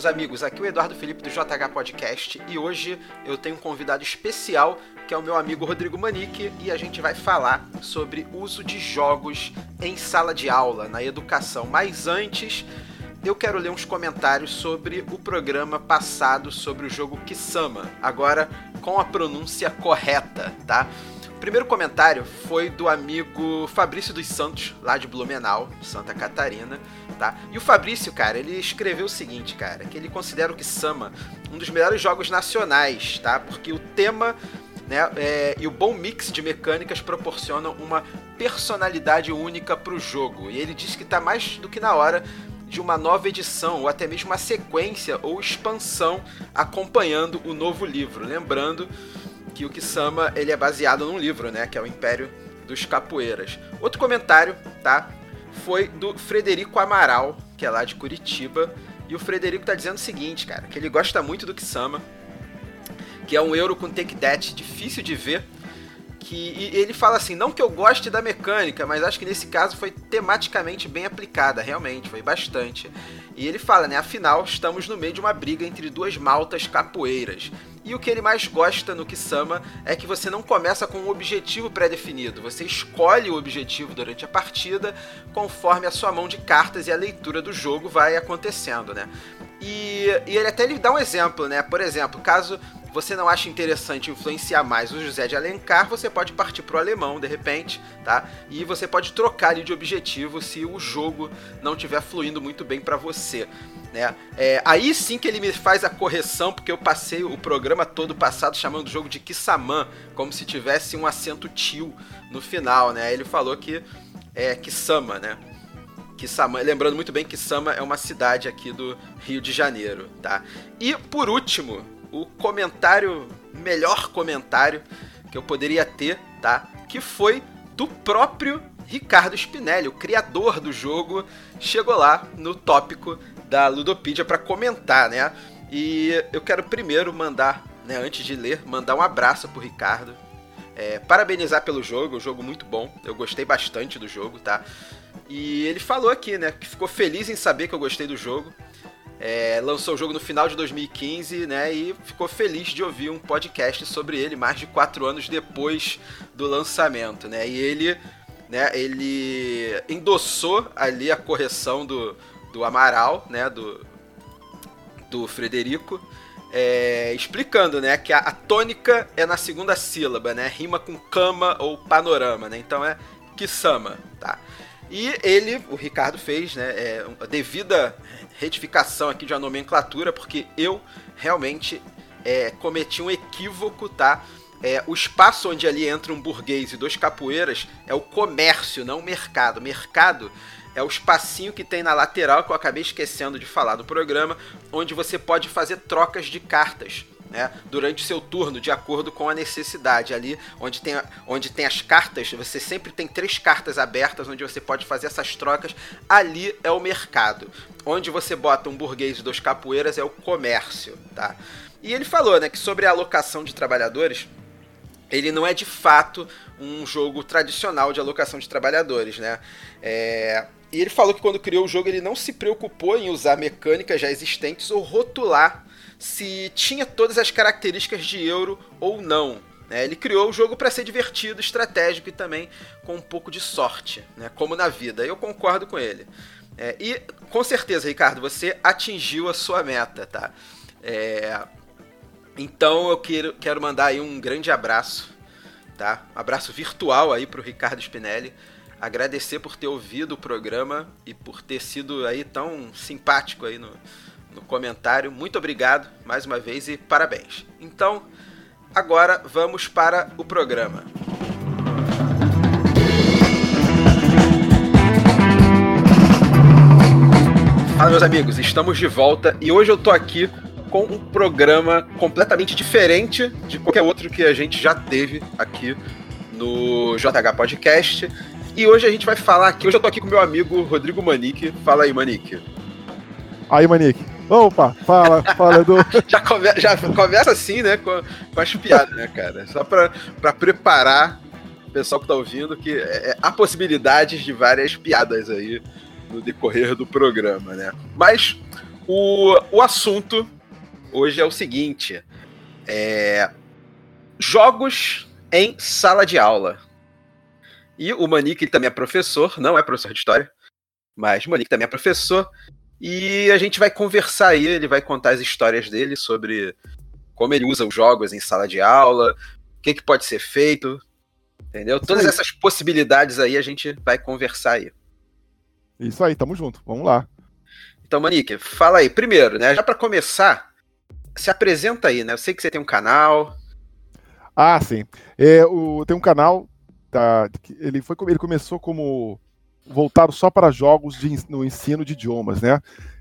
meus amigos, aqui é o Eduardo Felipe do JH Podcast e hoje eu tenho um convidado especial que é o meu amigo Rodrigo Manique e a gente vai falar sobre uso de jogos em sala de aula, na educação. Mas antes, eu quero ler uns comentários sobre o programa passado sobre o jogo Kisama, agora com a pronúncia correta, tá? O primeiro comentário foi do amigo Fabrício dos Santos, lá de Blumenau, Santa Catarina, tá? E o Fabrício, cara, ele escreveu o seguinte, cara, que ele considera o Kisama um dos melhores jogos nacionais, tá? Porque o tema né, é, e o bom mix de mecânicas proporcionam uma personalidade única para o jogo. E ele diz que está mais do que na hora de uma nova edição ou até mesmo uma sequência ou expansão acompanhando o novo livro. Lembrando que o Kisama ele é baseado num livro, né, que é o Império dos Capoeiras. Outro comentário, tá, foi do Frederico Amaral, que é lá de Curitiba, e o Frederico tá dizendo o seguinte, cara, que ele gosta muito do Kisama, que é um euro com take that difícil de ver, que ele fala assim, não que eu goste da mecânica, mas acho que nesse caso foi tematicamente bem aplicada, realmente, foi bastante. E ele fala, né, afinal, estamos no meio de uma briga entre duas maltas capoeiras. E o que ele mais gosta no Kisama é que você não começa com um objetivo pré-definido, você escolhe o objetivo durante a partida conforme a sua mão de cartas e a leitura do jogo vai acontecendo, né? E, e ele até lhe dá um exemplo, né? Por exemplo, caso você não acha interessante influenciar mais o José de Alencar, você pode partir para o alemão de repente, tá? E você pode trocar de objetivo se o jogo não estiver fluindo muito bem para você. Né? É, aí sim que ele me faz a correção, porque eu passei o programa todo passado chamando o jogo de Kissaman, como se tivesse um acento tio no final, né? Ele falou que é Kisama, né? Kisama, lembrando muito bem que Kisama é uma cidade aqui do Rio de Janeiro, tá? E por último, o comentário, melhor comentário que eu poderia ter, tá? Que foi do próprio Ricardo Spinelli, o criador do jogo, chegou lá no tópico da Ludopedia para comentar, né? E eu quero primeiro mandar, né, antes de ler, mandar um abraço pro Ricardo. É, parabenizar pelo jogo, um jogo muito bom. Eu gostei bastante do jogo, tá? E ele falou aqui, né, que ficou feliz em saber que eu gostei do jogo é, lançou o jogo no final de 2015, né? E ficou feliz de ouvir um podcast sobre ele mais de quatro anos depois do lançamento, né? E ele, né? Ele endossou ali a correção do, do Amaral, né? Do, do Frederico. É, explicando, né, que a, a, tônica é na segunda sílaba, né, rima com cama ou panorama, né, então é Kisama, tá? E ele, o Ricardo fez, né, é, a devida retificação aqui de uma nomenclatura, porque eu realmente é, cometi um equívoco, tá? É, o espaço onde ali entra um burguês e dois capoeiras é o comércio, não o mercado. Mercado é o espacinho que tem na lateral, que eu acabei esquecendo de falar do programa, onde você pode fazer trocas de cartas né, durante seu turno, de acordo com a necessidade. Ali, onde tem, onde tem as cartas, você sempre tem três cartas abertas onde você pode fazer essas trocas. Ali é o mercado. Onde você bota um burguês e dois capoeiras é o comércio. Tá? E ele falou né, que sobre a alocação de trabalhadores, ele não é de fato um jogo tradicional de alocação de trabalhadores. Né? É, e ele falou que quando criou o jogo ele não se preocupou em usar mecânicas já existentes ou rotular se tinha todas as características de euro ou não. Né? Ele criou o jogo para ser divertido, estratégico e também com um pouco de sorte, né? como na vida. Eu concordo com ele. É, e com certeza, Ricardo, você atingiu a sua meta, tá? É, então eu quero, quero mandar aí um grande abraço, tá? Um abraço virtual aí pro Ricardo Spinelli. Agradecer por ter ouvido o programa e por ter sido aí tão simpático aí no, no comentário. Muito obrigado mais uma vez e parabéns. Então, agora vamos para o programa. Fala, meus amigos, estamos de volta e hoje eu tô aqui com um programa completamente diferente de qualquer outro que a gente já teve aqui no JH Podcast. E hoje a gente vai falar aqui. Hoje eu tô aqui com meu amigo Rodrigo Manique. Fala aí, Manique. Aí, Manique. Opa, fala, fala, Edu. já, come, já começa assim, né, com, com as piadas, né, cara? Só pra, pra preparar o pessoal que tá ouvindo que é, é, há possibilidades de várias piadas aí no decorrer do programa, né? Mas o, o assunto hoje é o seguinte: é, jogos em sala de aula. E o Manique também é professor, não é professor de história, mas o Manique também é professor. E a gente vai conversar aí, ele vai contar as histórias dele sobre como ele usa os jogos em sala de aula, o que, que pode ser feito, entendeu? Todas essas possibilidades aí a gente vai conversar aí. Isso aí, tamo junto, vamos lá. Então, Manique, fala aí. Primeiro, né, já para começar, se apresenta aí, né? Eu sei que você tem um canal. Ah, sim. É, o, tem um canal, tá, ele, foi, ele começou como voltado só para jogos de, no ensino de idiomas, né?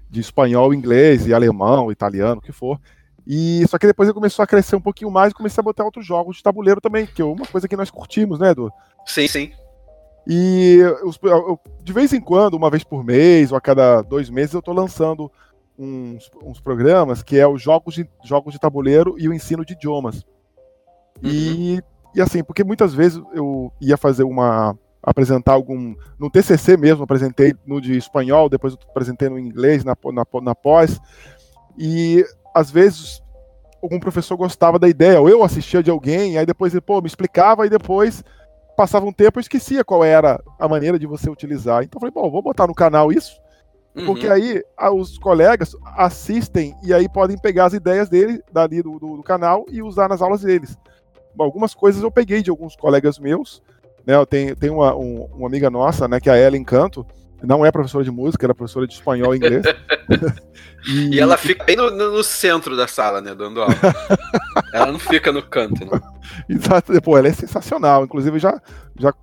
De espanhol, inglês e alemão, italiano, o que for. E só que depois ele começou a crescer um pouquinho mais e comecei a botar outros jogos de tabuleiro também, que é uma coisa que nós curtimos, né, Edu? Sim, sim. E eu, eu, de vez em quando, uma vez por mês ou a cada dois meses, eu estou lançando uns, uns, programas que é os jogos de, jogos de tabuleiro e o ensino de idiomas. Uhum. E, e assim, porque muitas vezes eu ia fazer uma apresentar algum. No TCC mesmo, apresentei no de espanhol, depois eu apresentei no inglês, na, na, na pós. E às vezes algum professor gostava da ideia, ou eu assistia de alguém, aí depois ele pô, me explicava, e depois passava um tempo eu esquecia qual era a maneira de você utilizar. Então eu falei, bom, vou botar no canal isso, porque uhum. aí os colegas assistem e aí podem pegar as ideias dele, dali do, do, do canal, e usar nas aulas deles. Bom, algumas coisas eu peguei de alguns colegas meus, né, eu tenho, tenho uma, um, uma amiga nossa, né, que é a Ellen Canto, não é professora de música, era professora de espanhol e inglês. e... e... ela fica bem no, no, centro da sala, né, dando aula. ela não fica no canto, né? Exato, pô, ela é sensacional. Inclusive, já, já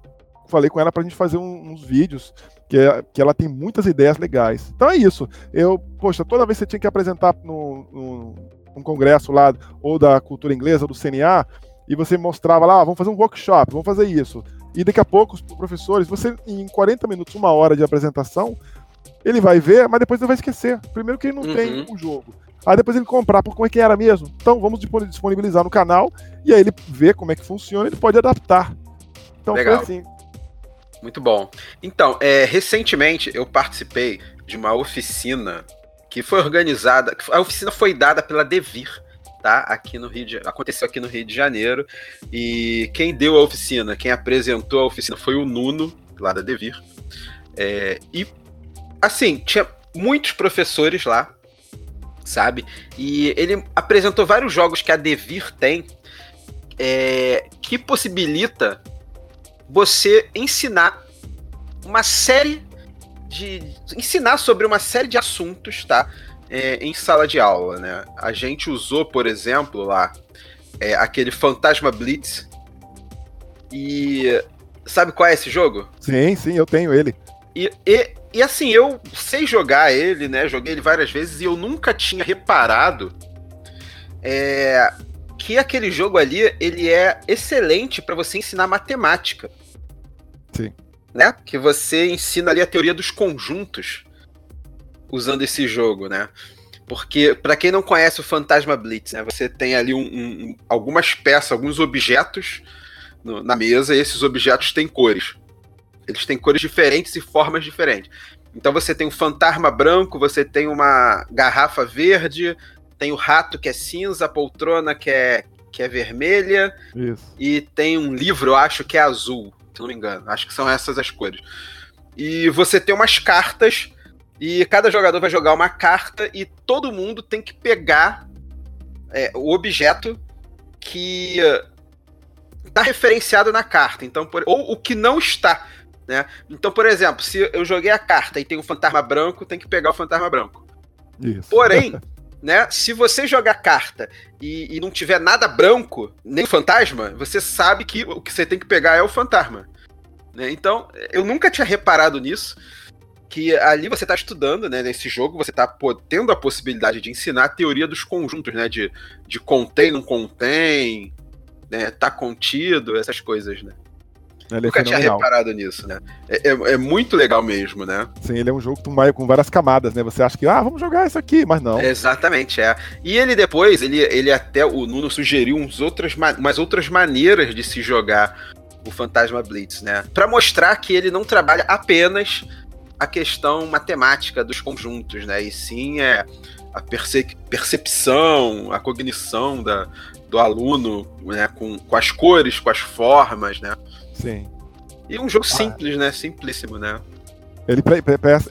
falei com ela pra gente fazer um, uns vídeos, que, é, que ela tem muitas ideias legais. Então é isso. Eu, poxa, toda vez que você tinha que apresentar no, no, num congresso lá, ou da cultura inglesa, do CNA, e você mostrava lá, ah, vamos fazer um workshop, vamos fazer isso. E daqui a pouco os professores, você em 40 minutos, uma hora de apresentação, ele vai ver, mas depois ele vai esquecer. Primeiro que ele não uhum. tem o jogo. Aí depois ele comprar, por como é que era mesmo? Então vamos disponibilizar no canal e aí ele vê como é que funciona, ele pode adaptar. Então Legal. foi assim. Muito bom. Então, é, recentemente eu participei de uma oficina que foi organizada. A oficina foi dada pela Devir tá? Aqui no Rio de, aconteceu aqui no Rio de Janeiro. E quem deu a oficina, quem apresentou a oficina foi o Nuno, lá da Devir. É, e assim, tinha muitos professores lá, sabe? E ele apresentou vários jogos que a Devir tem é, que possibilita você ensinar uma série de. ensinar sobre uma série de assuntos, tá? É, em sala de aula, né? A gente usou, por exemplo, lá é, aquele Fantasma Blitz. E sabe qual é esse jogo? Sim, sim, eu tenho ele. E, e, e assim, eu sei jogar ele, né? Joguei ele várias vezes e eu nunca tinha reparado é, que aquele jogo ali ele é excelente para você ensinar matemática. Sim. Né? Que você ensina ali a teoria dos conjuntos usando esse jogo, né? Porque, para quem não conhece o Fantasma Blitz, né, você tem ali um, um, algumas peças, alguns objetos no, na mesa, e esses objetos têm cores. Eles têm cores diferentes e formas diferentes. Então você tem um fantasma branco, você tem uma garrafa verde, tem o rato que é cinza, a poltrona que é, que é vermelha, Isso. e tem um livro, eu acho que é azul, se não me engano. Acho que são essas as cores. E você tem umas cartas e cada jogador vai jogar uma carta e todo mundo tem que pegar é, o objeto que está referenciado na carta. Então, por, ou o que não está. Né? Então, por exemplo, se eu joguei a carta e tem um fantasma branco, tem que pegar o fantasma branco. Isso. Porém, né, se você jogar carta e, e, não tiver nada branco, nem fantasma, você sabe que o que você tem que pegar é o fantasma. Né? Então, eu nunca tinha reparado nisso que ali você está estudando, né, nesse jogo, você está tendo a possibilidade de ensinar a teoria dos conjuntos, né, de, de contém, não contém, né, tá contido, essas coisas, né. Ele é Nunca é tinha reparado nisso, né? É, é, é, muito legal mesmo, né? Sim, ele é um jogo com várias camadas, né? Você acha que, ah, vamos jogar isso aqui, mas não. Exatamente, é. E ele depois, ele, ele até, o Nuno sugeriu uns outras, umas outras maneiras de se jogar o Fantasma Blitz, né? Para mostrar que ele não trabalha apenas a questão matemática dos conjuntos, né? E sim é a perce percepção, a cognição da, do aluno, né? Com, com as cores, com as formas, né? Sim. E um jogo ah. simples, né? Simplíssimo, né? Ele,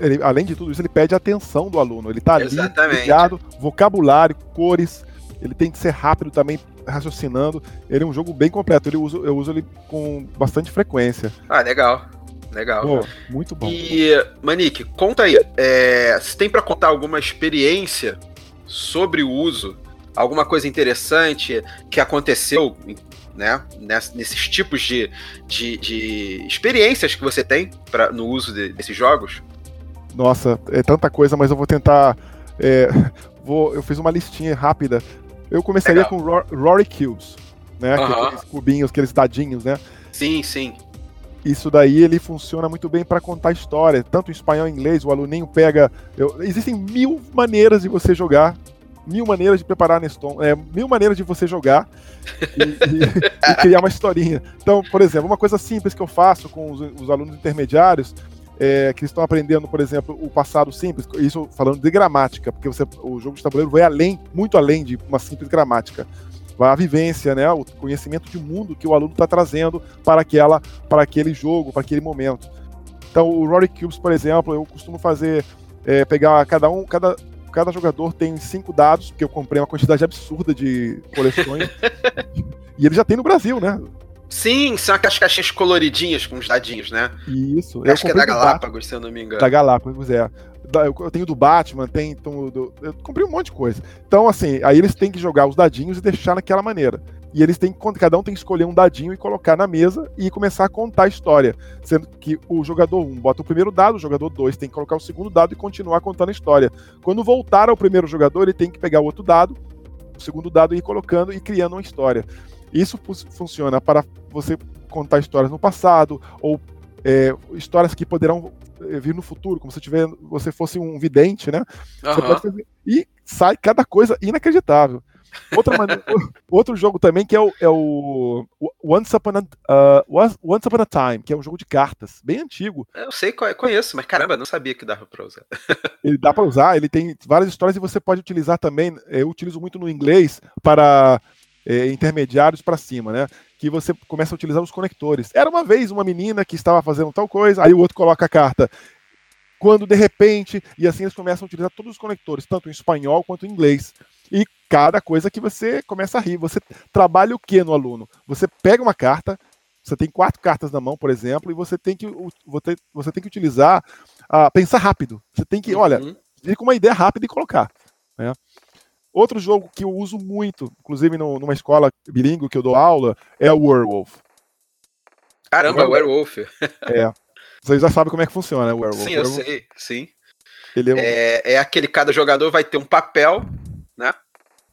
ele, além de tudo isso, ele pede a atenção do aluno. Ele tá ali, ligado, vocabulário, cores. Ele tem que ser rápido também, raciocinando. Ele é um jogo bem completo. Ele uso, eu uso ele com bastante frequência. Ah, legal. Legal. Pô, muito bom. E, Manique, conta aí. É, você tem para contar alguma experiência sobre o uso? Alguma coisa interessante que aconteceu né, nesses tipos de, de, de experiências que você tem pra, no uso de, desses jogos? Nossa, é tanta coisa, mas eu vou tentar. É, vou, eu fiz uma listinha rápida. Eu começaria Legal. com Rory Cubes, né? Uhum. Aqueles cubinhos, aqueles dadinhos, né? Sim, sim. Isso daí ele funciona muito bem para contar história, tanto em espanhol e inglês. O aluninho pega. Eu, existem mil maneiras de você jogar, mil maneiras de preparar Neston, é, mil maneiras de você jogar e, e, e, criar uma historinha. Então, por exemplo, uma coisa simples que eu faço com os, os alunos intermediários é, que estão aprendendo, por exemplo, o passado simples, isso falando de gramática, porque você, o jogo de tabuleiro vai além, muito além de uma simples gramática a vivência, né, o conhecimento de mundo que o aluno está trazendo para aquela, para aquele jogo, para aquele momento. Então, o Rory Cubes, por exemplo, eu costumo fazer é, pegar cada um, cada cada jogador tem cinco dados, porque eu comprei uma quantidade absurda de coleções. e ele já tem no Brasil, né? Sim, são aquelas caixinhas coloridinhas com os dadinhos, né? Isso. Eu acho que é da Galápagos, se eu não me engano. Da Galápagos, é eu tenho do Batman, tem então, do, eu comprei um monte de coisa. Então, assim, aí eles têm que jogar os dadinhos e deixar naquela maneira. E eles têm cada um tem que escolher um dadinho e colocar na mesa e começar a contar a história. Sendo que o jogador 1 um bota o primeiro dado, o jogador 2 tem que colocar o segundo dado e continuar contando a história. Quando voltar ao primeiro jogador, ele tem que pegar o outro dado, o segundo dado e ir colocando e criando uma história. Isso funciona para você contar histórias no passado ou é, histórias que poderão vir no futuro, como se tiver, você fosse um vidente, né? Uhum. Fazer, e sai cada coisa inacreditável. Outra maneira, outro jogo também que é o, é o Once, Upon a, uh, Once Upon a Time, que é um jogo de cartas, bem antigo. Eu sei, conheço, mas caramba, não sabia que dava para usar. ele dá para usar, ele tem várias histórias e você pode utilizar também. Eu utilizo muito no inglês para é, intermediários para cima, né? Que você começa a utilizar os conectores. Era uma vez uma menina que estava fazendo tal coisa, aí o outro coloca a carta. Quando de repente, e assim eles começam a utilizar todos os conectores, tanto em espanhol quanto em inglês. E cada coisa que você começa a rir. Você trabalha o que no aluno? Você pega uma carta, você tem quatro cartas na mão, por exemplo, e você tem que, você, tem que utilizar, uh, pensar rápido. Você tem que, uhum. olha, vir com uma ideia rápida e colocar. Né? Outro jogo que eu uso muito, inclusive no, numa escola bilíngue que eu dou aula, é o Werewolf. Caramba, Werewolf. é. Vocês já sabem como é que funciona, né, o Werewolf. Sim, eu Werewolf. sei, sim. Ele é, um... é, é, aquele cada jogador vai ter um papel, né?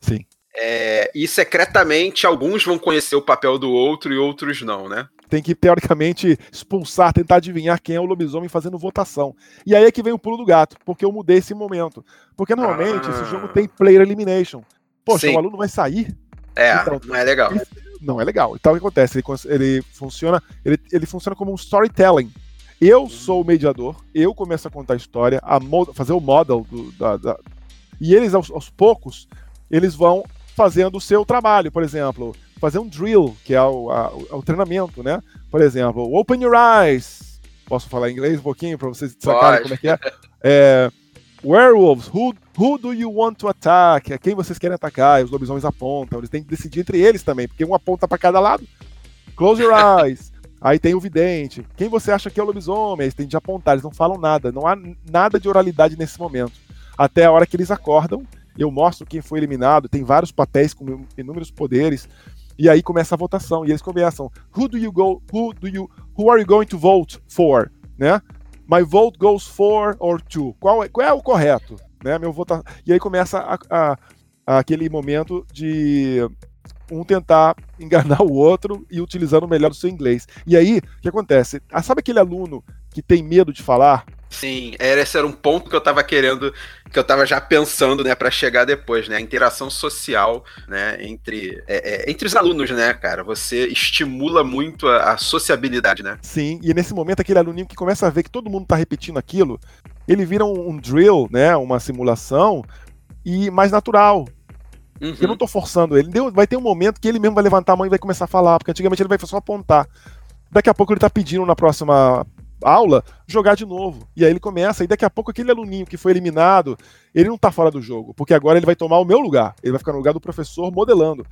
Sim. É, e secretamente alguns vão conhecer o papel do outro e outros não, né? Tem que, teoricamente, expulsar, tentar adivinhar quem é o lobisomem fazendo votação. E aí é que vem o pulo do gato, porque eu mudei esse momento. Porque normalmente ah. esse jogo tem player elimination. Poxa, Sim. o aluno vai sair. É, então, não é legal. Não é legal. Então o que acontece? Ele, ele funciona, ele, ele funciona como um storytelling. Eu sou o mediador, eu começo a contar a história, a fazer o model do, da, da, e eles aos, aos poucos eles vão fazendo o seu trabalho. Por exemplo, fazer um drill, que é o, a, o treinamento, né? Por exemplo, open your eyes. Posso falar em inglês um pouquinho para vocês sacarem como é que é? é werewolves, who, who do you want to attack? A quem vocês querem atacar? E os lobisomens apontam. Eles têm que decidir entre eles também, porque um aponta para cada lado. Close your eyes. Aí tem o vidente. Quem você acha que é o lobisomem? Eles têm de apontar, eles não falam nada. Não há nada de oralidade nesse momento. Até a hora que eles acordam, eu mostro quem foi eliminado. Tem vários papéis com inúmeros poderes. E aí começa a votação e eles começam: Who do you go? Who do you? Who are you going to vote for? Né? My vote goes for or to. Qual é, qual é o correto? Né? Meu vota... E aí começa a, a, a aquele momento de um tentar enganar o outro e utilizando o melhor do seu inglês. E aí, o que acontece? Ah, sabe aquele aluno que tem medo de falar? Sim, esse era um ponto que eu tava querendo, que eu tava já pensando, né, para chegar depois, né, a interação social, né, entre, é, é, entre os alunos, né, cara, você estimula muito a, a, sociabilidade, né. Sim, e nesse momento aquele aluninho que começa a ver que todo mundo tá repetindo aquilo, ele vira um, um drill, né, uma simulação, e mais natural, Uhum. Eu não tô forçando ele. Vai ter um momento que ele mesmo vai levantar a mão e vai começar a falar, porque antigamente ele vai só apontar. Daqui a pouco ele tá pedindo na próxima aula jogar de novo. E aí ele começa, e daqui a pouco aquele aluninho que foi eliminado, ele não tá fora do jogo, porque agora ele vai tomar o meu lugar. Ele vai ficar no lugar do professor modelando.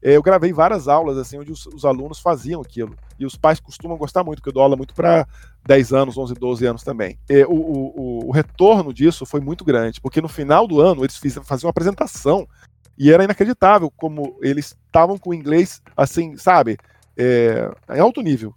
É, eu gravei várias aulas assim onde os, os, alunos faziam aquilo. E os pais costumam gostar muito, porque eu dou aula muito para 10 anos, 11, 12 anos também. O, o, o, retorno disso foi muito grande, porque no final do ano eles faziam uma apresentação e era inacreditável como eles estavam com o inglês, assim, sabe, é, em alto nível.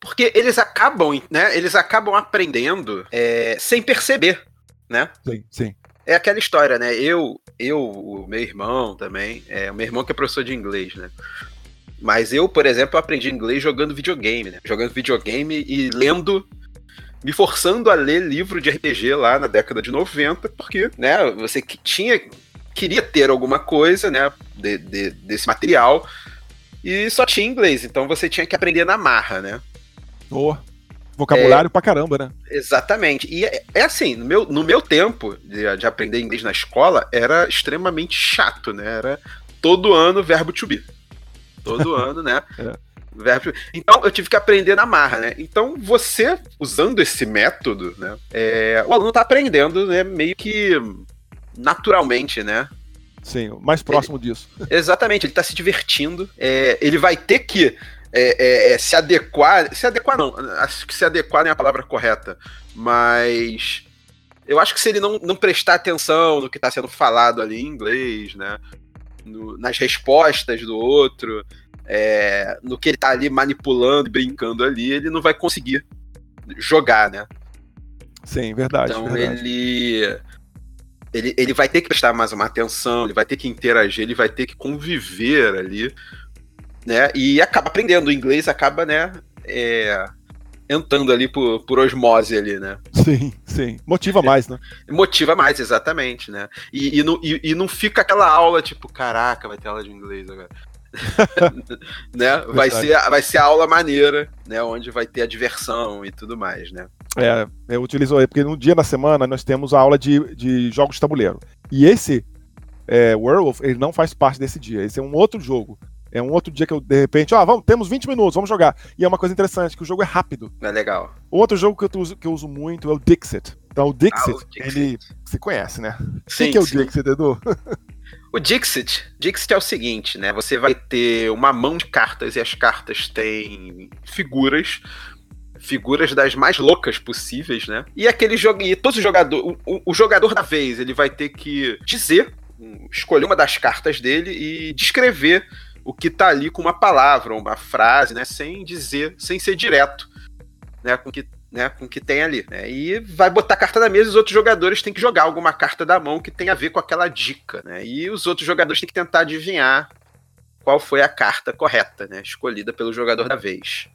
Porque eles acabam, né? Eles acabam aprendendo é, sem perceber, né? Sim, sim. É aquela história, né? Eu, eu, o meu irmão também, é o meu irmão que é professor de inglês, né? Mas eu, por exemplo, aprendi inglês jogando videogame, né? Jogando videogame e lendo me forçando a ler livro de RPG lá na década de 90, porque, né, você tinha queria ter alguma coisa, né, de, de, desse material, e só tinha inglês, então você tinha que aprender na marra, né? Boa. Vocabulário é, pra caramba, né? Exatamente. E é, é, assim, no meu, no meu tempo de, de, aprender inglês na escola, era extremamente chato, né? Era todo ano verbo to be. Todo ano, né? É. Verbo Então eu tive que aprender na marra, né? Então você, usando esse método, né? É, o aluno tá aprendendo, né? Meio que naturalmente, né? Sim, mais próximo ele, disso. Exatamente, ele tá se divertindo. É, ele vai ter que é, é, é, se adequar. Se adequar, não. Acho que se adequar não é a palavra correta. Mas. Eu acho que se ele não, não prestar atenção no que está sendo falado ali em inglês, né? No, nas respostas do outro, é, no que ele está ali manipulando, brincando ali, ele não vai conseguir jogar, né? Sim, verdade. Então verdade. ele ele, ele vai ter que prestar mais uma atenção, ele vai ter que interagir, ele vai ter que conviver ali, né? E acaba aprendendo. O inglês acaba, né? É, entrando ali por, por osmose ali, né? Sim, sim. Motiva mais, né? Motiva mais, exatamente, né? E, e, não, e, e, não fica aquela aula tipo, caraca, vai ter aula de inglês agora. né? Vai ser, vai ser a aula maneira, né? Onde vai ter a diversão e tudo mais, né? É, eu utilizo porque no dia da semana nós temos a aula de, de jogos de tabuleiro. E esse é, Werewolf, ele não faz parte desse dia. Esse é um outro jogo. É um outro dia que eu, de repente, ó, ah, vamos, temos 20 minutos, vamos jogar. E é uma coisa interessante, que o jogo é rápido. É legal. Outro jogo que eu uso, que eu uso muito é o Dixit. Então o Dixit, ah, o Dixit. ele. Você conhece, né? Sim, o que é o sim. Dixit, Edu? O Dixit, Dixit é o seguinte, né? Você vai ter uma mão de cartas e as cartas têm figuras, figuras das mais loucas possíveis, né? E aquele jogo, e todos os jogadores, o, o, jogador da vez, ele vai ter que dizer, escolher uma das cartas dele e descrever o que tá ali com uma palavra, uma frase, né? Sem dizer, sem ser direto, né? Com que né, com o que tem ali. Né? E vai botar a carta na mesa e os outros jogadores têm que jogar alguma carta da mão que tem a ver com aquela dica. Né? E os outros jogadores têm que tentar adivinhar qual foi a carta correta, né, escolhida pelo jogador da vez.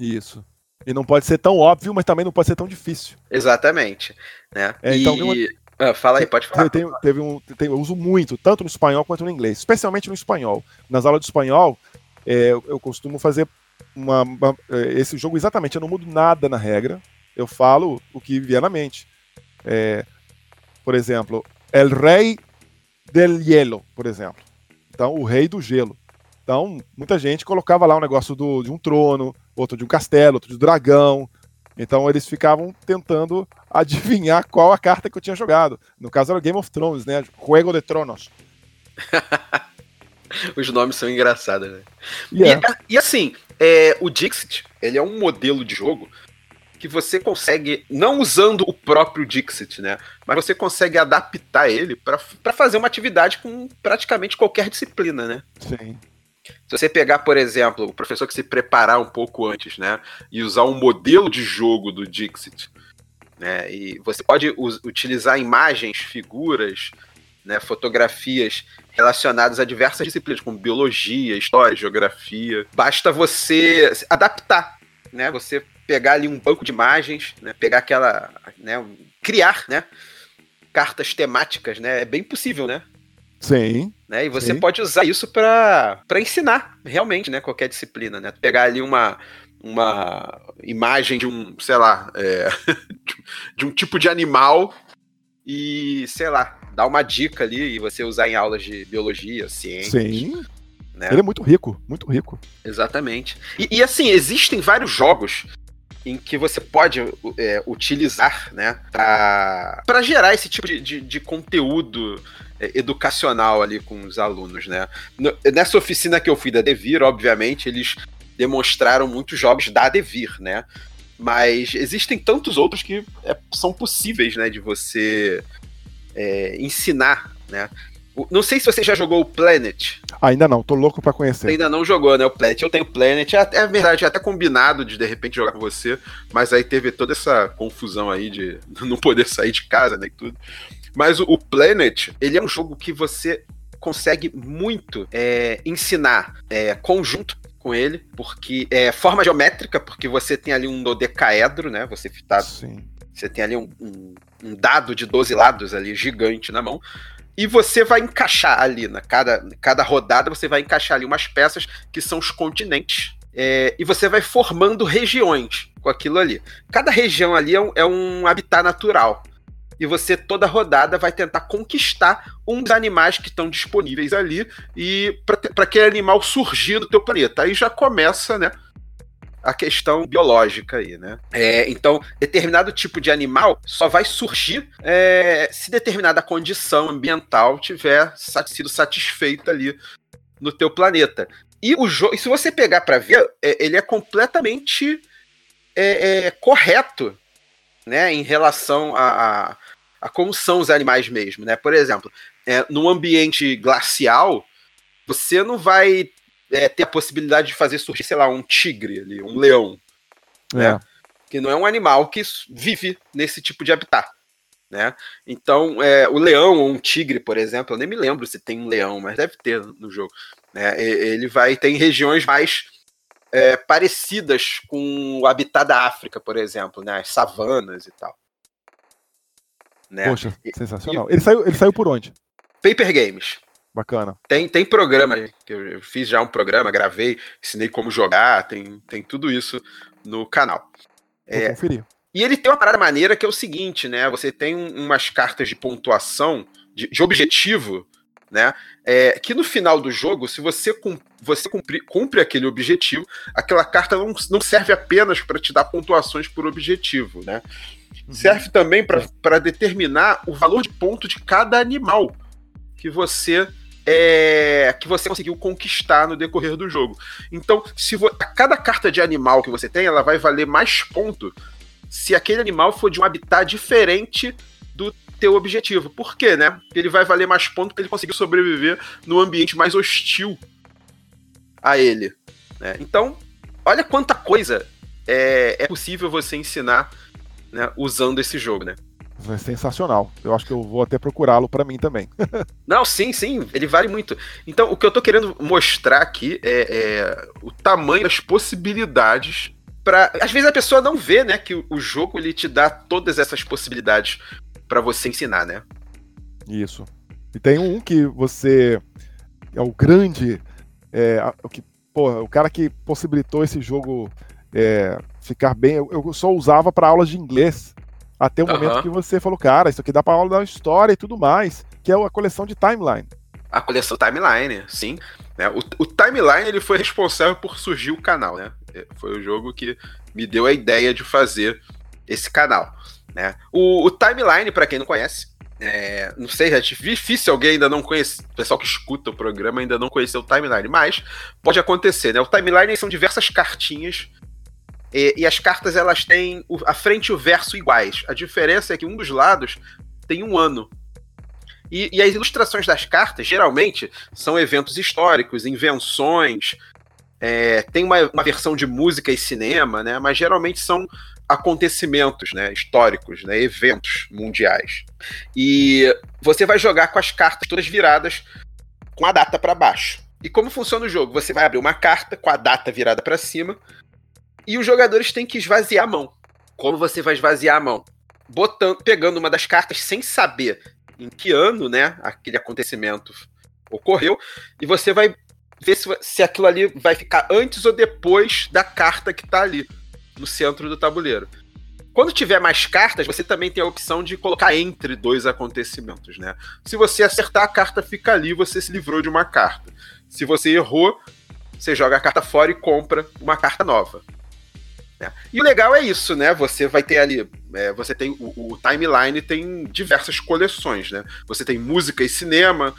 Isso. E não pode ser tão óbvio, mas também não pode ser tão difícil. Exatamente. Né? É, então, e... Ah, fala aí, pode falar. Tem, teve um, tem, eu uso muito, tanto no espanhol quanto no inglês, especialmente no espanhol. Nas aulas de espanhol, é, eu, eu costumo fazer uma, uma, é, esse jogo exatamente, eu não mudo nada na regra, eu falo o que vier na mente. É, por exemplo, El Rei del Hielo, por exemplo. Então, o rei do gelo. Então, muita gente colocava lá um negócio do, de um trono, outro de um castelo, outro de um dragão. Então, eles ficavam tentando adivinhar qual a carta que eu tinha jogado. No caso, era Game of Thrones, né? Juego de Tronos. Os nomes são engraçados, né? Yeah. E, e, assim, é, o Dixit, ele é um modelo de jogo que você consegue, não usando o próprio Dixit, né? Mas você consegue adaptar ele para fazer uma atividade com praticamente qualquer disciplina, né? Sim. Se você pegar, por exemplo, o professor que se preparar um pouco antes, né? E usar um modelo de jogo do Dixit, né? E você pode utilizar imagens, figuras, né, fotografias relacionadas a diversas disciplinas, como biologia, história, geografia. Basta você adaptar, né? Você pegar ali um banco de imagens, né, pegar aquela, né, criar, né, cartas temáticas, né? É bem possível, né? Sim. Né? E você sim. pode usar isso para ensinar, realmente, né? Qualquer disciplina, né? Pegar ali uma, uma imagem de um, sei lá, é, de um tipo de animal e, sei lá, dar uma dica ali e você usar em aulas de biologia, ciência. Sim. Né? Ele é muito rico, muito rico. Exatamente. E, e assim, existem vários jogos em que você pode é, utilizar, né, para gerar esse tipo de, de, de conteúdo educacional ali com os alunos, né. Nessa oficina que eu fui da Devir, obviamente, eles demonstraram muitos jogos da Devir, né, mas existem tantos outros que é, são possíveis, né, de você é, ensinar, né. Não sei se você já jogou o Planet. Ainda não, tô louco para conhecer. Ainda não jogou, né? O Planet. Eu tenho o Planet. É, é verdade, até combinado de de repente jogar com você, mas aí teve toda essa confusão aí de não poder sair de casa, né? E tudo. Mas o, Planet, ele é um jogo que você consegue muito é, ensinar é, conjunto com ele, porque é forma geométrica, porque você tem ali um dodecaedro, né? Você tá, Sim. Você tem ali um, um, um dado de 12 lados ali gigante na mão e você vai encaixar ali, na cada, cada rodada, você vai encaixar ali umas peças que são os continentes. É, e você vai formando regiões com aquilo ali. Cada região ali é um, é um habitat natural. E você, toda rodada, vai tentar conquistar um dos animais que estão disponíveis ali e para aquele animal surgir do teu planeta. Aí já começa, né? a questão biológica aí, né? É, então, determinado tipo de animal só vai surgir é, se determinada condição ambiental tiver sido satisfeita ali no teu planeta. E o jogo, se você pegar para ver, é, ele é completamente é, é, correto, né, em relação a, a, a, como são os animais mesmo, né? Por exemplo, é, num ambiente glacial, você não vai é, ter a possibilidade de fazer surgir, sei lá, um tigre ali, um leão. É. Né? Que não é um animal que vive nesse tipo de habitat. Né? Então, é, o leão ou um tigre, por exemplo, eu nem me lembro se tem um leão, mas deve ter no jogo. Né? Ele vai ter em regiões mais é, parecidas com o habitat da África, por exemplo, né? as savanas e tal. Né? Poxa, sensacional. E, ele, saiu, ele saiu por onde? Paper Games. Bacana. Tem, tem programa, que eu fiz já um programa, gravei, ensinei como jogar, tem, tem tudo isso no canal. Vou é, conferir. E ele tem uma parada maneira que é o seguinte, né? Você tem umas cartas de pontuação, de, de objetivo, né? É, que no final do jogo, se você, cum, você cumpre, cumpre aquele objetivo, aquela carta não, não serve apenas para te dar pontuações por objetivo, né? Uhum. Serve também para determinar o valor de ponto de cada animal que você é, que você conseguiu conquistar no decorrer do jogo. Então, se a cada carta de animal que você tem, ela vai valer mais ponto se aquele animal for de um habitat diferente do teu objetivo. Por quê, né? Ele vai valer mais ponto porque ele conseguiu sobreviver no ambiente mais hostil a ele. Né? Então, olha quanta coisa é, é possível você ensinar né, usando esse jogo, né? É sensacional. Eu acho que eu vou até procurá-lo para mim também. Não, sim, sim, ele vale muito. Então, o que eu tô querendo mostrar aqui é, é o tamanho das possibilidades para às vezes a pessoa não vê, né, que o jogo ele te dá todas essas possibilidades para você ensinar, né? Isso. E tem um que você é o grande é, o que porra, o cara que possibilitou esse jogo é, ficar bem. Eu, eu só usava para aulas de inglês até o momento que você falou, cara, isso aqui dá pra aula da história e tudo mais, que é a coleção de timeline. A coleção timeline, sim. É, o, o, timeline ele foi responsável por surgir o canal, né? É, foi o jogo que me deu a ideia de fazer esse canal. Né? O, o timeline, para quem não conhece, é, não sei, é difícil alguém ainda não conhecer, o pessoal que escuta o programa ainda não conhecer o timeline, mas pode acontecer, né? O timeline são diversas cartinhas e, e, as cartas elas têm a frente e o verso iguais. A diferença é que um dos lados tem um ano. E, e as ilustrações das cartas, geralmente, são eventos históricos, invenções. É, tem uma, uma, versão de música e cinema, né? Mas geralmente são acontecimentos, né, históricos, né, eventos mundiais. E você vai jogar com as cartas todas viradas com a data para baixo. E como funciona o jogo? Você vai abrir uma carta com a data virada para cima e os jogadores têm que esvaziar a mão. Como você vai esvaziar a mão? Botando, pegando uma das cartas sem saber em que ano, né, aquele acontecimento ocorreu e você vai ver se, se aquilo ali vai ficar antes ou depois da carta que está ali no centro do tabuleiro. Quando tiver mais cartas, você também tem a opção de colocar entre dois acontecimentos, né? Se você acertar, a carta fica ali, você se livrou de uma carta. Se você errou, você joga a carta fora e compra uma carta nova. Né? E o legal é isso, né? Você vai ter ali, é, você tem o, o, timeline tem diversas coleções, né? Você tem música e cinema,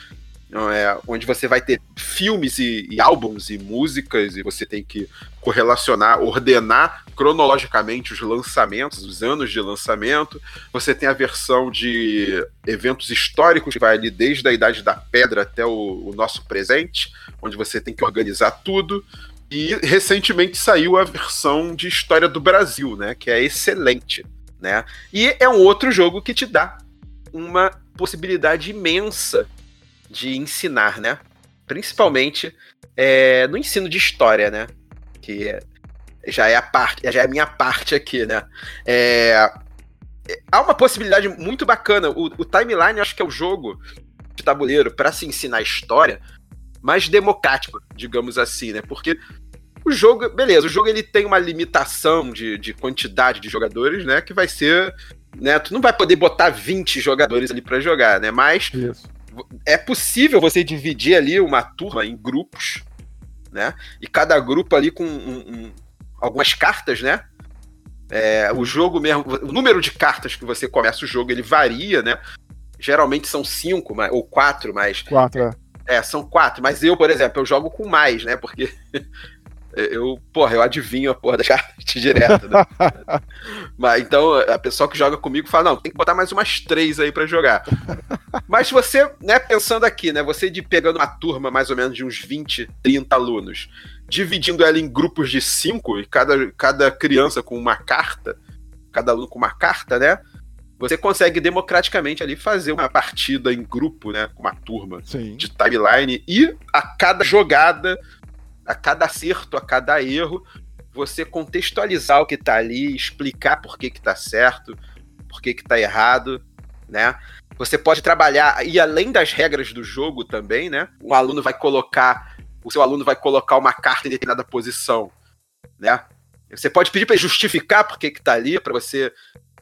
é, onde você vai ter filmes e, e, álbuns e músicas, e você tem que correlacionar, ordenar cronologicamente os lançamentos, os anos de lançamento. Você tem a versão de eventos históricos, que vai ali desde a Idade da Pedra até o, o nosso presente, onde você tem que organizar tudo. E recentemente saiu a versão de História do Brasil, né? Que é excelente. Né? E é um outro jogo que te dá uma possibilidade imensa de ensinar, né? Principalmente é, no ensino de história, né? Que já é a parte, já é a minha parte aqui, né? É, há uma possibilidade muito bacana. O, o Timeline, acho que é o jogo de tabuleiro para se ensinar história mais democrático, digamos assim, né? Porque o jogo, beleza, o jogo ele tem uma limitação de, de quantidade de jogadores, né? Que vai ser. Né, tu não vai poder botar 20 jogadores ali para jogar, né? Mas Isso é possível você dividir ali uma turma em grupos, né? E cada grupo ali com um, um, algumas cartas, né? É, o jogo mesmo, o número de cartas que você começa o jogo, ele varia, né? Geralmente são cinco ou quatro, mas. Quatro, é. É, são quatro, mas eu, por exemplo, eu jogo com mais, né? Porque eu, porra, eu adivinho a porra da carta direto, né? Mas então a pessoa que joga comigo fala: não, tem que botar mais umas três aí para jogar. Mas você, né, pensando aqui, né, você de pegando uma turma mais ou menos de uns 20, 30 alunos, dividindo ela em grupos de cinco, e cada, cada criança com uma carta, cada aluno com uma carta, né? Você consegue democraticamente ali fazer uma partida em grupo, né? Com uma turma Sim. de timeline, e a cada jogada a cada acerto, a cada erro, você contextualizar o que está ali, explicar por que está certo, por que está errado, né? Você pode trabalhar e além das regras do jogo também, né? O aluno vai colocar, o seu aluno vai colocar uma carta em determinada posição, né? Você pode pedir para justificar por que está ali, para você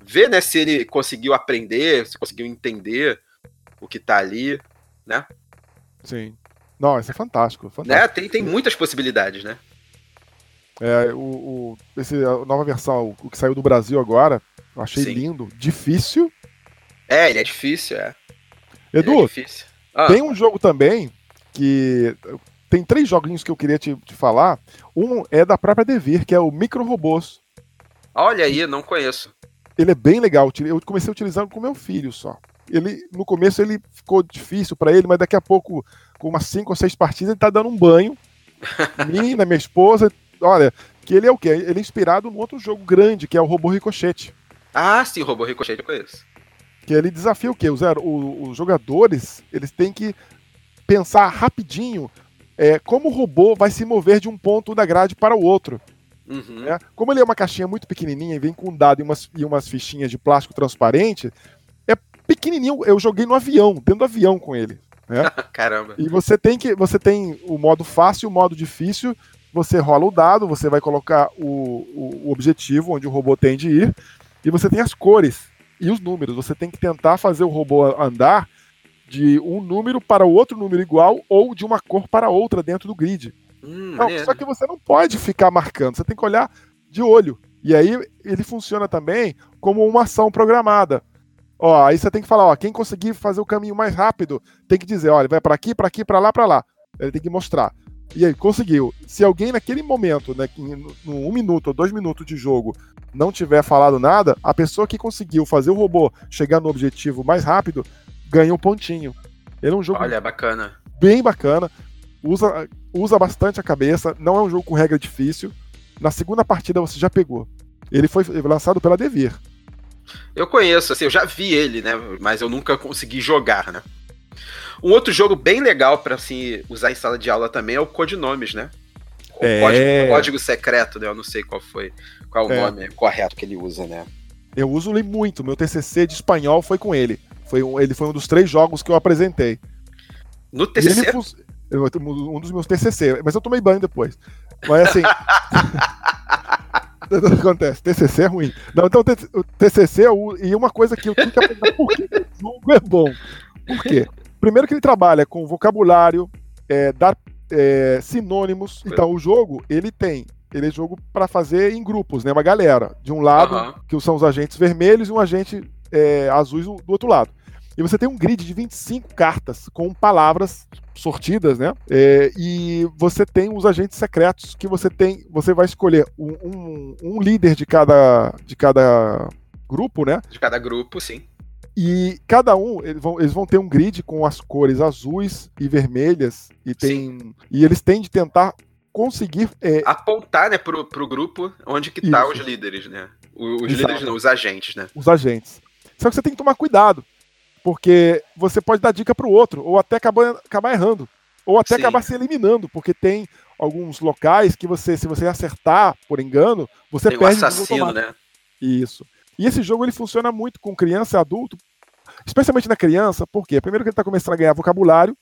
ver, né, se ele conseguiu aprender, se conseguiu entender o que está ali, né? Sim. Não, isso é fantástico. fantástico. Né? Tem, tem muitas possibilidades, né? É, o, o, esse, a nova versão, o que saiu do Brasil agora, eu achei Sim. lindo. Difícil. É, ele é difícil, é. Edu, é difícil. Ah. tem um jogo também que. Tem três joguinhos que eu queria te, te falar. Um é da própria Devir, que é o Micro Robôs. Olha aí, não conheço. Ele é bem legal. Eu comecei utilizando com meu filho só. Ele, no começo ele ficou difícil para ele, mas daqui a pouco com umas cinco ou seis partidas, ele tá dando um banho. Mim, na minha esposa. Olha, que ele é o quê? Ele é inspirado num outro jogo grande, que é o Robô Ricochete. Ah, sim, o Robô Ricochete eu conheço. Que ele desafia o quê? Os, os jogadores, eles têm que pensar rapidinho é, como o robô vai se mover de um ponto da grade para o outro. Uhum. Né? Como ele é uma caixinha muito pequenininha e vem com um dado e umas, e umas fichinhas de plástico transparente, é pequenininho. Eu joguei no avião, dentro do avião com ele. Né? Caramba. E você tem que você tem o modo fácil, o modo difícil. Você rola o dado, você vai colocar o, o, o objetivo onde o robô tem de ir, e você tem as cores e os números. Você tem que tentar fazer o robô andar de um número para outro número igual ou de uma cor para outra dentro do grid. Hum, não, só que você não pode ficar marcando, você tem que olhar de olho. E aí ele funciona também como uma ação programada. Ó, aí você tem que falar, ó, quem conseguir fazer o caminho mais rápido, tem que dizer, olha, vai para aqui, para aqui, para lá, para lá. Ele tem que mostrar. E aí, conseguiu. Se alguém naquele momento, né, no um minuto ou dois minutos de jogo, não tiver falado nada, a pessoa que conseguiu fazer o robô chegar no objetivo mais rápido ganha um pontinho. Ele é um jogo Olha, bacana. bem bacana. Usa, usa bastante a cabeça. Não é um jogo com regra difícil. Na segunda partida você já pegou. Ele foi lançado pela Devir. Eu conheço, assim, eu já vi ele, né? Mas eu nunca consegui jogar, né? Um outro jogo bem legal para assim, usar em sala de aula também é o Codinomes, né? O É. código, código secreto, né? Eu não sei qual foi, qual é o É. nome correto que ele usa, né? Eu uso ele muito. Meu TCC de espanhol foi com ele. Foi um, ele foi um dos três jogos que eu apresentei. No TCC, ele eu- um dos meus TCC, mas eu tomei banho depois. Mas assim. o que acontece? TCC é ruim. Não, então o TCC eu- e uma coisa que eu tenho que aprender por que o jogo é bom. Por quê? Primeiro que ele trabalha com vocabulário, é, dar é, sinônimos. Então o jogo ele tem ele é jogo para fazer em grupos, né? Uma galera. De um lado Aham. que são os agentes vermelhos e um agente é, azuis do outro lado. E você tem um grid de 25 cartas com palavras sortidas, né? É, e você tem os agentes secretos que você tem. Você vai escolher um, um- um líder de cada, de cada grupo, né? de cada grupo, sim. E cada um, eles vão, eles vão ter um grid com as cores azuis e vermelhas. E, tem, e eles têm de tentar conseguir. é, Apontar, né, pro, pro grupo onde que tá Isso. os líderes, né? Os Exato. líderes não, os agentes, né? os agentes. Só que você tem que tomar cuidado, porque você pode dar dica para o outro, ou até acabar, acabar errando, ou até Sim. acabar se eliminando, porque tem alguns locais que você, se você acertar por engano, você Tem um perde jogo assassino, né? Isso. E esse jogo ele funciona muito com criança e adulto, especialmente na criança, porque primeiro que ele está começando a ganhar vocabulário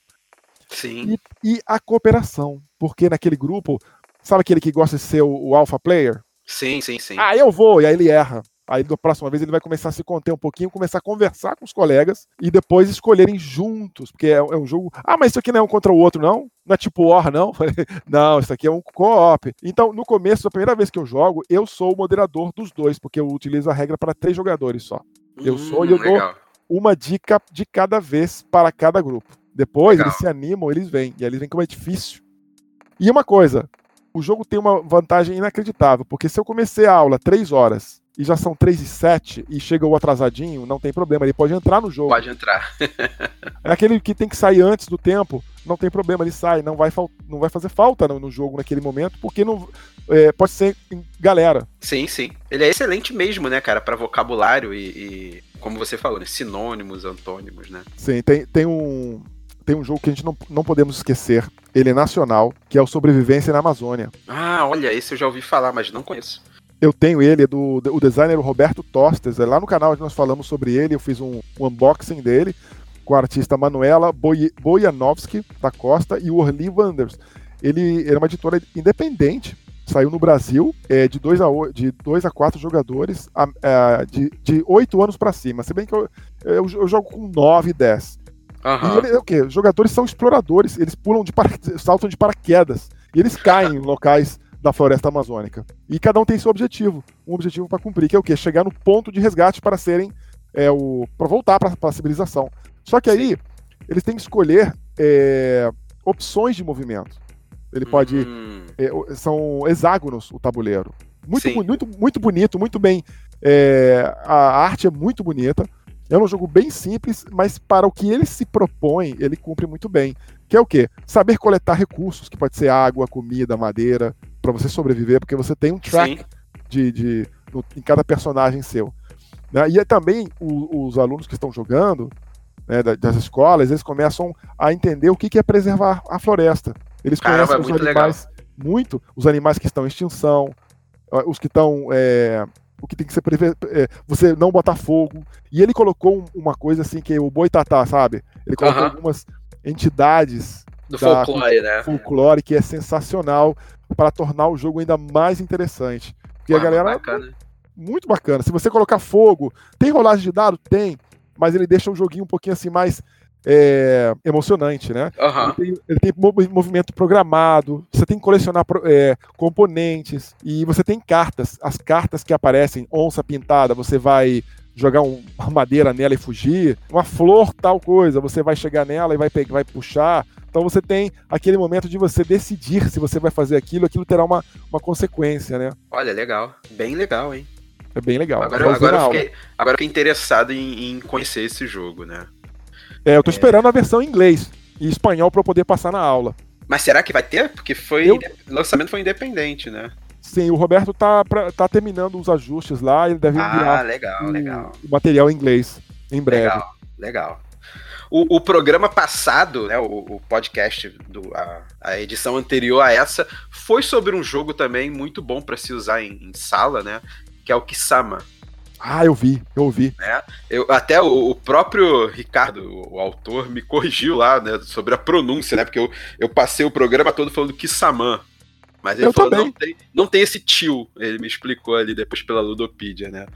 Sim. e a cooperação, porque naquele grupo, sabe aquele que gosta de ser o, o alpha player? Sim, sim, sim. Ah, eu vou, e aí ele erra. Aí da próxima vez ele vai começar a se conter um pouquinho, começar a conversar com os colegas e depois escolherem juntos, porque é, é um jogo. Ah, mas isso aqui não é um contra o outro, não? Não é tipo War, não? não, isso aqui é um co-op. Então, no começo, a primeira vez que eu jogo, eu sou o moderador dos dois, porque eu utilizo a regra para três jogadores só. eu sou e eu dou- Hum. Uma dica de cada vez para cada grupo. Depois Legal. eles se animam, eles vêm. E aí eles vêm como é difícil. E uma coisa, o jogo tem uma vantagem inacreditável, porque se eu comecei a aula 3 horas e já são 3 e 7 e chega o atrasadinho, não tem problema, ele pode entrar no jogo. Pode entrar. É aquele que tem que sair antes do tempo, não tem problema, ele sai, não vai, não vai fazer falta no, no jogo naquele momento, porque não é, pode ser galera. Sim, sim. Ele é excelente mesmo, né, cara, pra vocabulário e, e, como você falou, né, sinônimos, antônimos, né? Sim, tem, tem um. Tem um jogo que a gente não, não podemos esquecer, ele é nacional, que é o Sobrevivência na Amazônia. Ah, olha, esse eu já ouvi falar, mas não conheço. Eu tenho ele, é do o designer Roberto Tostes, é lá no canal onde nós falamos sobre ele, eu fiz um, um unboxing dele com a artista Manuela Bojanovski da Costa e o Orly Wanders. Ele, ele é uma editora independente, saiu no Brasil, é, de 2 a, de dois a 4 jogadores, a- a- de, de 8 anos pra cima. Se bem que eu, eu, eu jogo com 9 e 10. E Aham. ele é o quê? Os jogadores são exploradores, eles pulam de para... saltam de paraquedas e eles caem em locais da floresta amazônica. E cada um tem seu objetivo, um objetivo para cumprir, que é o quê? Chegar no ponto de resgate para serem é, o para voltar para a civilização. Só que aí eles têm que escolher é, opções de movimento. Ele pode Hum, é, são hexágonos o tabuleiro. Muito, Sim. muito, muito bonito, muito bem. é, a arte é muito bonita. É um jogo bem simples, mas para o que ele se propõe, ele cumpre muito bem. Que é o quê? Saber coletar recursos, que pode ser água, comida, madeira, para você sobreviver, porque você tem um track de, de- no- em cada personagem seu. né? E é também o- os alunos que estão jogando né, da- das escolas, eles começam a entender o que que é preservar a floresta. Eles Caramba, conhecem os muito animais muito, os animais que estão em extinção, os que estão é, o que tem que ser é, você não botar fogo. E ele colocou um- uma coisa assim que é o boitatá, sabe? Ele colocou algumas entidades Do folclore, né? folclore que é sensacional para tornar o jogo ainda mais interessante. Porque a galera Bacana. muito bacana. Se você colocar fogo, tem rolagem de dado? Tem, mas ele deixa o joguinho um pouquinho assim mais é, emocionante, né? Aham. Ele tem, ele tem movi- movimento programado, você tem que colecionar é, componentes e você tem cartas. As cartas que aparecem, onça pintada, você vai jogar um- uma madeira nela e fugir. Uma flor, tal coisa, você vai chegar nela e vai, vai puxar. Então você tem aquele momento de você decidir se você vai fazer aquilo, aquilo terá uma, uma consequência, né? Olha, legal. Bem legal, hein? É bem legal. Agora, agora, eu fiquei, agora eu fiquei interessado em, em conhecer esse jogo, né? É, eu tô esperando a versão em inglês e espanhol para eu poder passar na aula. Mas será que vai ter? Porque foi. Eu- O lançamento foi independente, né? Sim, o Roberto tá, pra, tá terminando os ajustes lá, ele deve ah, enviar legal, o, legal. o material em inglês em breve. Legal, legal. O, o programa passado, né, o, o podcast, do, a, a, edição anterior a essa, foi sobre um jogo também muito bom para se usar em, em, sala, né? Que é o Kisama. Ah, eu vi, eu vi. Né? Eu, até o, o, próprio Ricardo, o, autor, me corrigiu lá né, sobre a pronúncia, né? Porque eu, eu passei o programa todo falando Kissaman. Mas ele eu falou, também. não tem, não tem esse tio. Ele me explicou ali depois pela Ludopedia, né?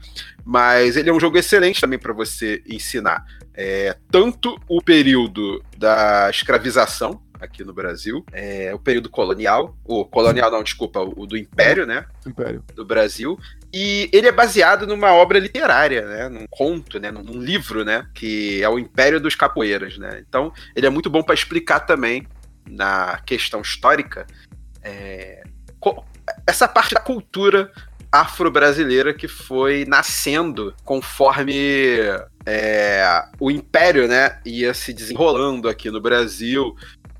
Mas ele é um jogo excelente também para você ensinar. É, tanto o período da escravização aqui no Brasil, é, o período colonial, o colonial não, desculpa, o, do Império, né? Império. Do Brasil. E ele é baseado numa obra literária, né? Num conto, né? Num, num livro, né? Que é o Império dos Capoeiras, né? Então, ele é muito bom para explicar também na questão histórica é, essa parte da cultura afro-brasileira que foi nascendo conforme é, o império né, ia se desenrolando aqui no Brasil.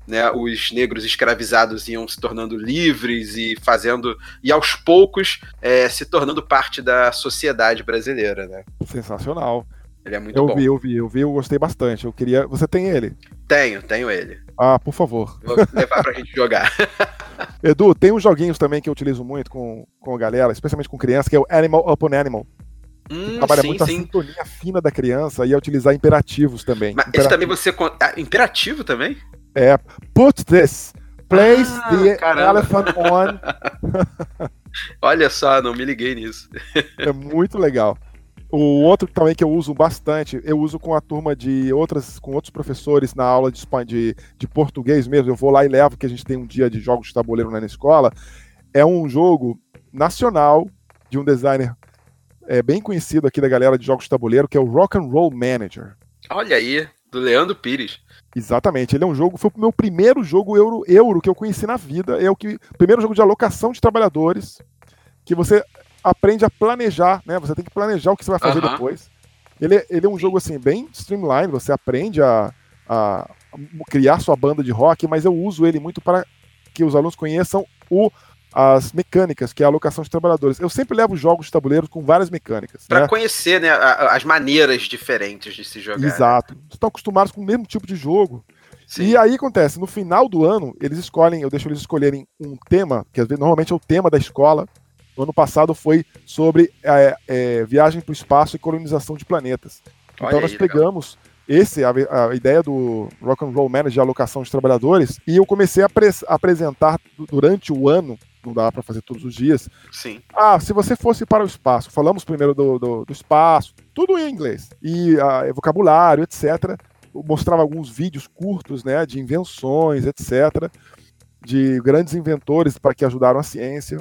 Né, os negros escravizados iam se tornando livres e fazendo e aos poucos é, se tornando parte da sociedade brasileira, né? Sensacional. Ele é muito eu bom. Eu vi, eu vi, eu vi, eu gostei bastante. Eu queria. Você tem ele? Tenho, tenho ele. Ah, por favor. Vou levar pra gente jogar. Edu, tem uns joguinhos também que eu utilizo muito com, com a galera, especialmente com criança, que é o Animal Upon Animal. Hum, trabalha sim, muito sim. a sintonia fina da criança e a utilizar imperativos também. Mas esse também você. Ah, imperativo também? É. Put this. Place Ah, the caramba. elephant on. Olha só, não me liguei nisso. É muito legal. O outro também que eu uso bastante, eu uso com a turma de outras, com outros professores na aula de, de, de português mesmo. Eu vou lá e levo, que a gente tem um dia de jogos de tabuleiro na escola. É um jogo nacional de um designer é, bem conhecido aqui da galera de jogos de tabuleiro, que é o Rock and Roll Manager. Olha aí, do Leandro Pires. Exatamente, ele é um jogo, foi o meu primeiro jogo euro, euro que eu conheci na vida, é o que, primeiro jogo de alocação de trabalhadores, que você aprende a planejar, né? Você tem que planejar o que você vai fazer depois. Ele, é- ele é um jogo assim bem streamline, você aprende a, a criar sua banda de rock, mas eu uso ele muito para que os alunos conheçam o as mecânicas, que é a alocação de trabalhadores. Eu sempre levo jogos de tabuleiro com várias mecânicas. Pra né? conhecer, né, as maneiras diferentes de se jogar. né? Exato. Estão acostumados com o mesmo tipo de jogo. Sim. E aí acontece, no final do ano, eles escolhem, eu deixo eles escolherem um tema, que normalmente é o tema da escola. No ano passado foi sobre é, é, viagem para o espaço e colonização de planetas. Olha então nós aí, legal. pegamos esse, a, a ideia do Rock and Roll Manager de alocação de trabalhadores, e eu comecei a, a apresentar du- durante o ano, não dá para fazer todos os dias, Sim. ah, se você fosse para o espaço, falamos primeiro do, do, do espaço, tudo em inglês, e ah, vocabulário, etc. Eu mostrava alguns vídeos curtos, né, de invenções, etc., de grandes inventores para que ajudaram a ciência.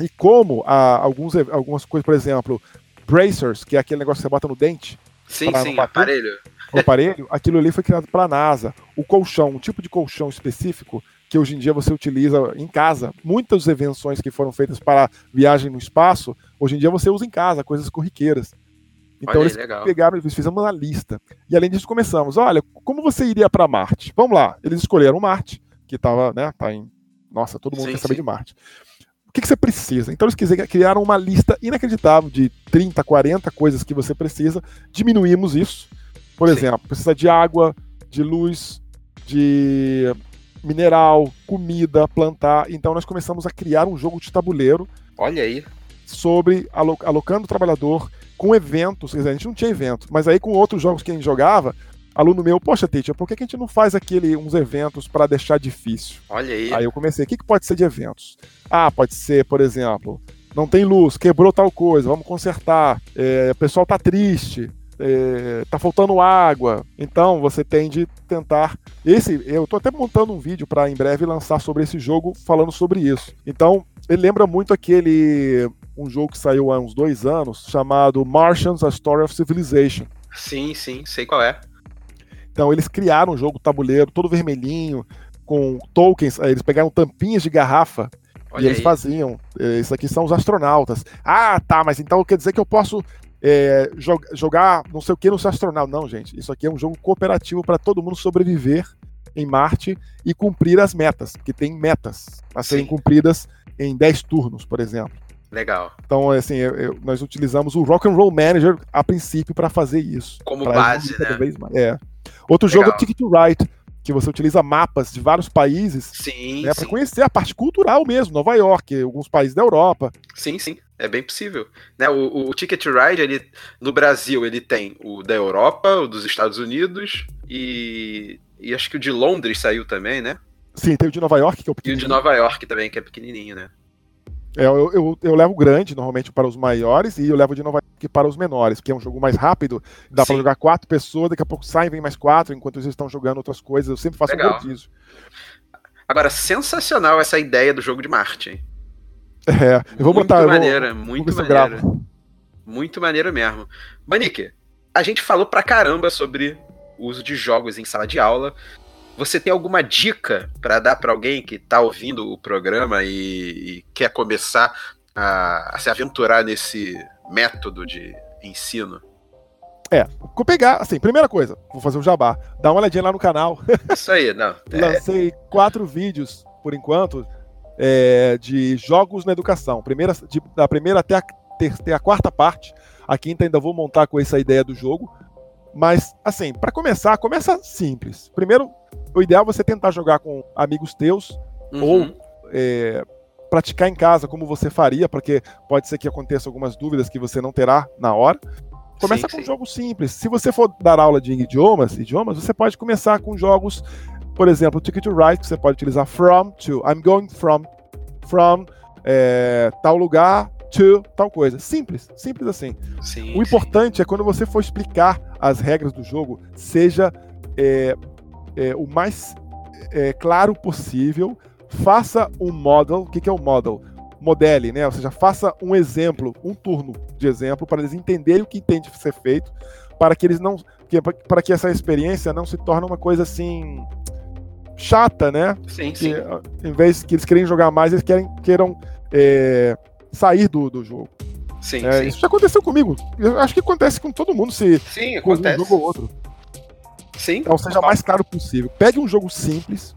E como ah, alguns, algumas coisas, por exemplo, bracers, que é aquele negócio que você bota no dente, Sim, sim, bater? aparelho. o aparelho, aquilo ali foi criado para a NASA. O colchão, um tipo de colchão específico que hoje em dia você utiliza em casa. Muitas invenções que foram feitas para viagem no espaço, hoje em dia você usa em casa, coisas corriqueiras. Então aí, eles legal. pegaram, eles fizeram uma lista. E além disso começamos, olha, como você iria para Marte? Vamos lá. Eles escolheram Marte, que estava, né, tá em Nossa, todo mundo Sim, quer saber sim. de Marte. O que, que você precisa? Então eles criaram uma lista inacreditável de 30, 40 coisas que você precisa. Diminuímos isso. Por Sim. exemplo, precisa de água, de luz, de mineral, comida, plantar. Então nós começamos a criar um jogo de tabuleiro Olha aí. sobre alo- alocando o trabalhador com eventos. Quer dizer, a gente não tinha evento, mas aí com outros jogos que a gente jogava, aluno meu, poxa, teacher, por que, que a gente não faz aquele uns eventos para deixar difícil? Olha aí. Aí eu comecei, o que, que pode ser de eventos? Ah, pode ser, por exemplo, não tem luz, quebrou tal coisa, vamos consertar, é, o pessoal tá triste, é, tá faltando água, então você tem de tentar. Esse, eu tô até montando um vídeo para em breve lançar sobre esse jogo, falando sobre isso. Então, ele lembra muito aquele. Um jogo que saiu há uns dois anos, chamado Martians, A Story of Civilization. Sim, sim, sei qual é. Então eles criaram um jogo tabuleiro todo vermelhinho, com tokens, eles pegaram tampinhas de garrafa Olha e eles aí. faziam. eh, Isso aqui são os astronautas. Ah, tá, mas então quer dizer que eu posso eh, jo- jogar não sei o que nos astronautas. Não, gente. Isso aqui é um jogo cooperativo para todo mundo sobreviver em Marte e cumprir as metas, que tem metas a serem Sim. cumpridas em 10 turnos, por exemplo. Legal. Então, assim, eu, eu, nós utilizamos o Rock and Roll Manager a princípio para fazer isso. Como base, né? É. Outro Legal. jogo é o Ticket to Ride, que você utiliza mapas de vários países sim, né, para conhecer a parte cultural mesmo, Nova York, alguns países da Europa. Sim, sim, é bem possível. Né, o, o Ticket Ride, ele, no Brasil, ele tem o da Europa, o dos Estados Unidos e, e acho que o de Londres saiu também, né? Sim, tem o de Nova York, que é o pequenininho. E o de Nova York também, que é pequenininho, né? É, eu, eu, eu, levo grande, normalmente, para os maiores, e eu levo de Nova York para os menores, que é um jogo mais rápido, dá para jogar quatro pessoas, daqui a pouco saem, vem mais quatro, enquanto eles estão jogando outras coisas, eu sempre faço Legal. um rodízio. Agora, sensacional essa ideia do jogo de Marte, hein? É, eu vou muito botar. Maneira, vou, muito maneira, muito maneira mesmo. Manique, a gente falou pra caramba sobre o uso de jogos em sala de aula, você tem alguma dica para dar para alguém que está ouvindo o programa e, e quer começar a, a, se aventurar nesse método de ensino? É, vou pegar, assim, primeira coisa, vou fazer um jabá, dá uma olhadinha lá no canal. Isso aí, não. É... Lancei quatro vídeos, por enquanto, é, de jogos na educação. Primeira, de, da primeira até a, ter, até a quarta parte. A quinta ainda vou montar com essa ideia do jogo. Mas, assim, para começar, começa simples. Primeiro, o ideal é você tentar jogar com amigos teus uhum. ou é, praticar em casa como você faria, porque pode ser que aconteça algumas dúvidas que você não terá na hora. Começa sim, com sim. um jogo simples. Se você for dar aula de idiomas, idiomas, você pode começar com jogos, por exemplo, Ticket to Ride, que você pode utilizar from to. I'm going from from é, tal lugar to tal coisa. Simples, simples assim. Sim, o importante é quando você for explicar as regras do jogo, seja é, é, o mais é, claro possível, faça um model. O que, que é um model? Modele, né? Ou seja, faça um exemplo, um turno de exemplo, para eles entenderem o que tem de ser feito, para que eles não. Para que essa experiência não se torne uma coisa assim. chata, né? Sim, que, sim. Em vez que eles querem jogar mais, eles querem, queiram é, sair do, do jogo. Sim, é, sim, Isso já aconteceu comigo. Eu acho que acontece com todo mundo se sim, acontece. um jogo ou outro. Sim. Então seja o mais claro possível. Pegue um jogo simples,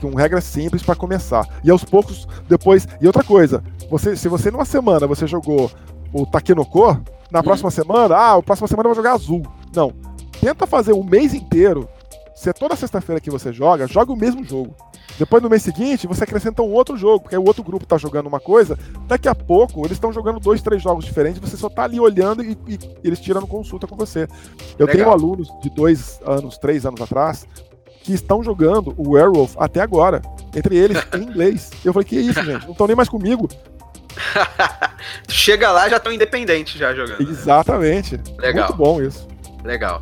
com regras simples para começar. E aos poucos, depois. E outra coisa, você, se você numa semana você jogou o Takenoko, na hum. próxima semana, ah, a próxima semana eu vou jogar azul. Não. Tenta fazer o mês inteiro. Se é toda sexta-feira que você joga, joga o mesmo jogo. Depois no mês seguinte, você acrescenta um outro jogo, porque o outro grupo está jogando uma coisa. Daqui a pouco, eles estão jogando dois, três jogos diferentes, você só está ali olhando e, e, eles tirando consulta com você. Eu Legal. tenho alunos de dois anos, três anos atrás, que estão jogando o Werewolf até agora. Entre eles, em inglês. Eu falei, que isso, gente? Não estão nem mais comigo. Chega lá já estão independentes já jogando. Exatamente. Legal. Muito bom isso. Legal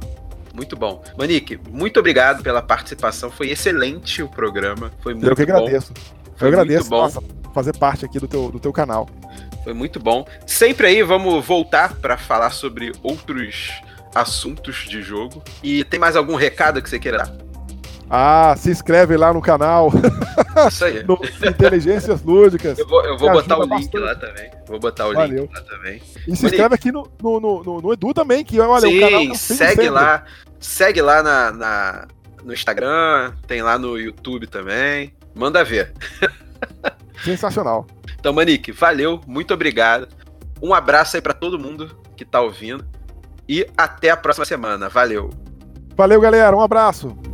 muito bom. Manique, muito obrigado pela participação. Foi excelente o programa. Foi muito Eu que bom. agradeço. Foi Eu agradeço bom. Nossa, fazer parte aqui do teu, do teu canal. Foi muito bom. Sempre aí vamos voltar para falar sobre outros assuntos de jogo. E tem mais algum recado que você queira dar? Ah, se inscreve lá no canal. Isso aí. no Inteligências Lúdicas. Eu vou, eu vou botar o link bastante. lá também. Vou botar o Valeu. link lá também. E se inscreve aqui no, no, no, no, Edu também, que olha, Sim, o canal tá segue sempre. lá. Segue lá na, na, no Instagram, tem lá no YouTube também. Manda ver. Sensacional. Então, Manique, valeu, muito obrigado. Um abraço aí para todo mundo que tá ouvindo. E até a próxima semana. Valeu. Valeu, galera. Um abraço.